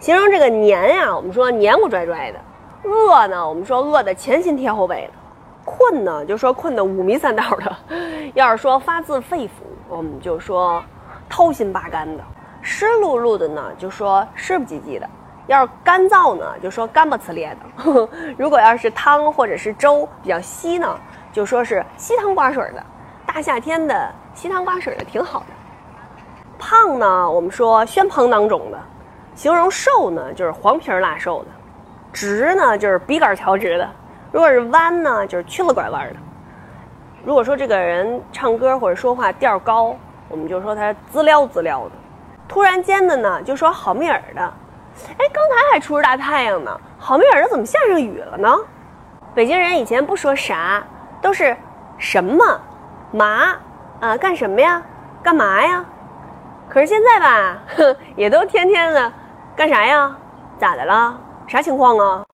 形容这个黏呀，我们说黏糊拽拽的；饿呢，我们说饿的前心贴后背的；困呢，就说困得五迷三道的；要是说发自肺腑，我们就说掏心扒肝的；湿漉漉的呢，就说湿不唧唧的；要是干燥呢，就说干巴呲咧的呵呵；如果要是汤或者是粥比较稀呢，就说是稀汤寡水的。大夏天的稀汤寡水的挺好的。胖呢，我们说宣胖囊肿的。形容瘦呢，就是黄皮儿腊瘦的；直呢，就是笔杆翘直的；如果是弯呢，就是曲了拐弯的。如果说这个人唱歌或者说话调高，我们就说他滋撩滋撩的；突然间的呢，就说好面儿的。哎，刚才还出着大太阳呢，好面儿的怎么下上雨了呢？北京人以前不说啥，都是什么嘛啊，干什么呀？干嘛呀？可是现在吧，哼，也都天天的。干啥呀？咋的了？啥情况啊？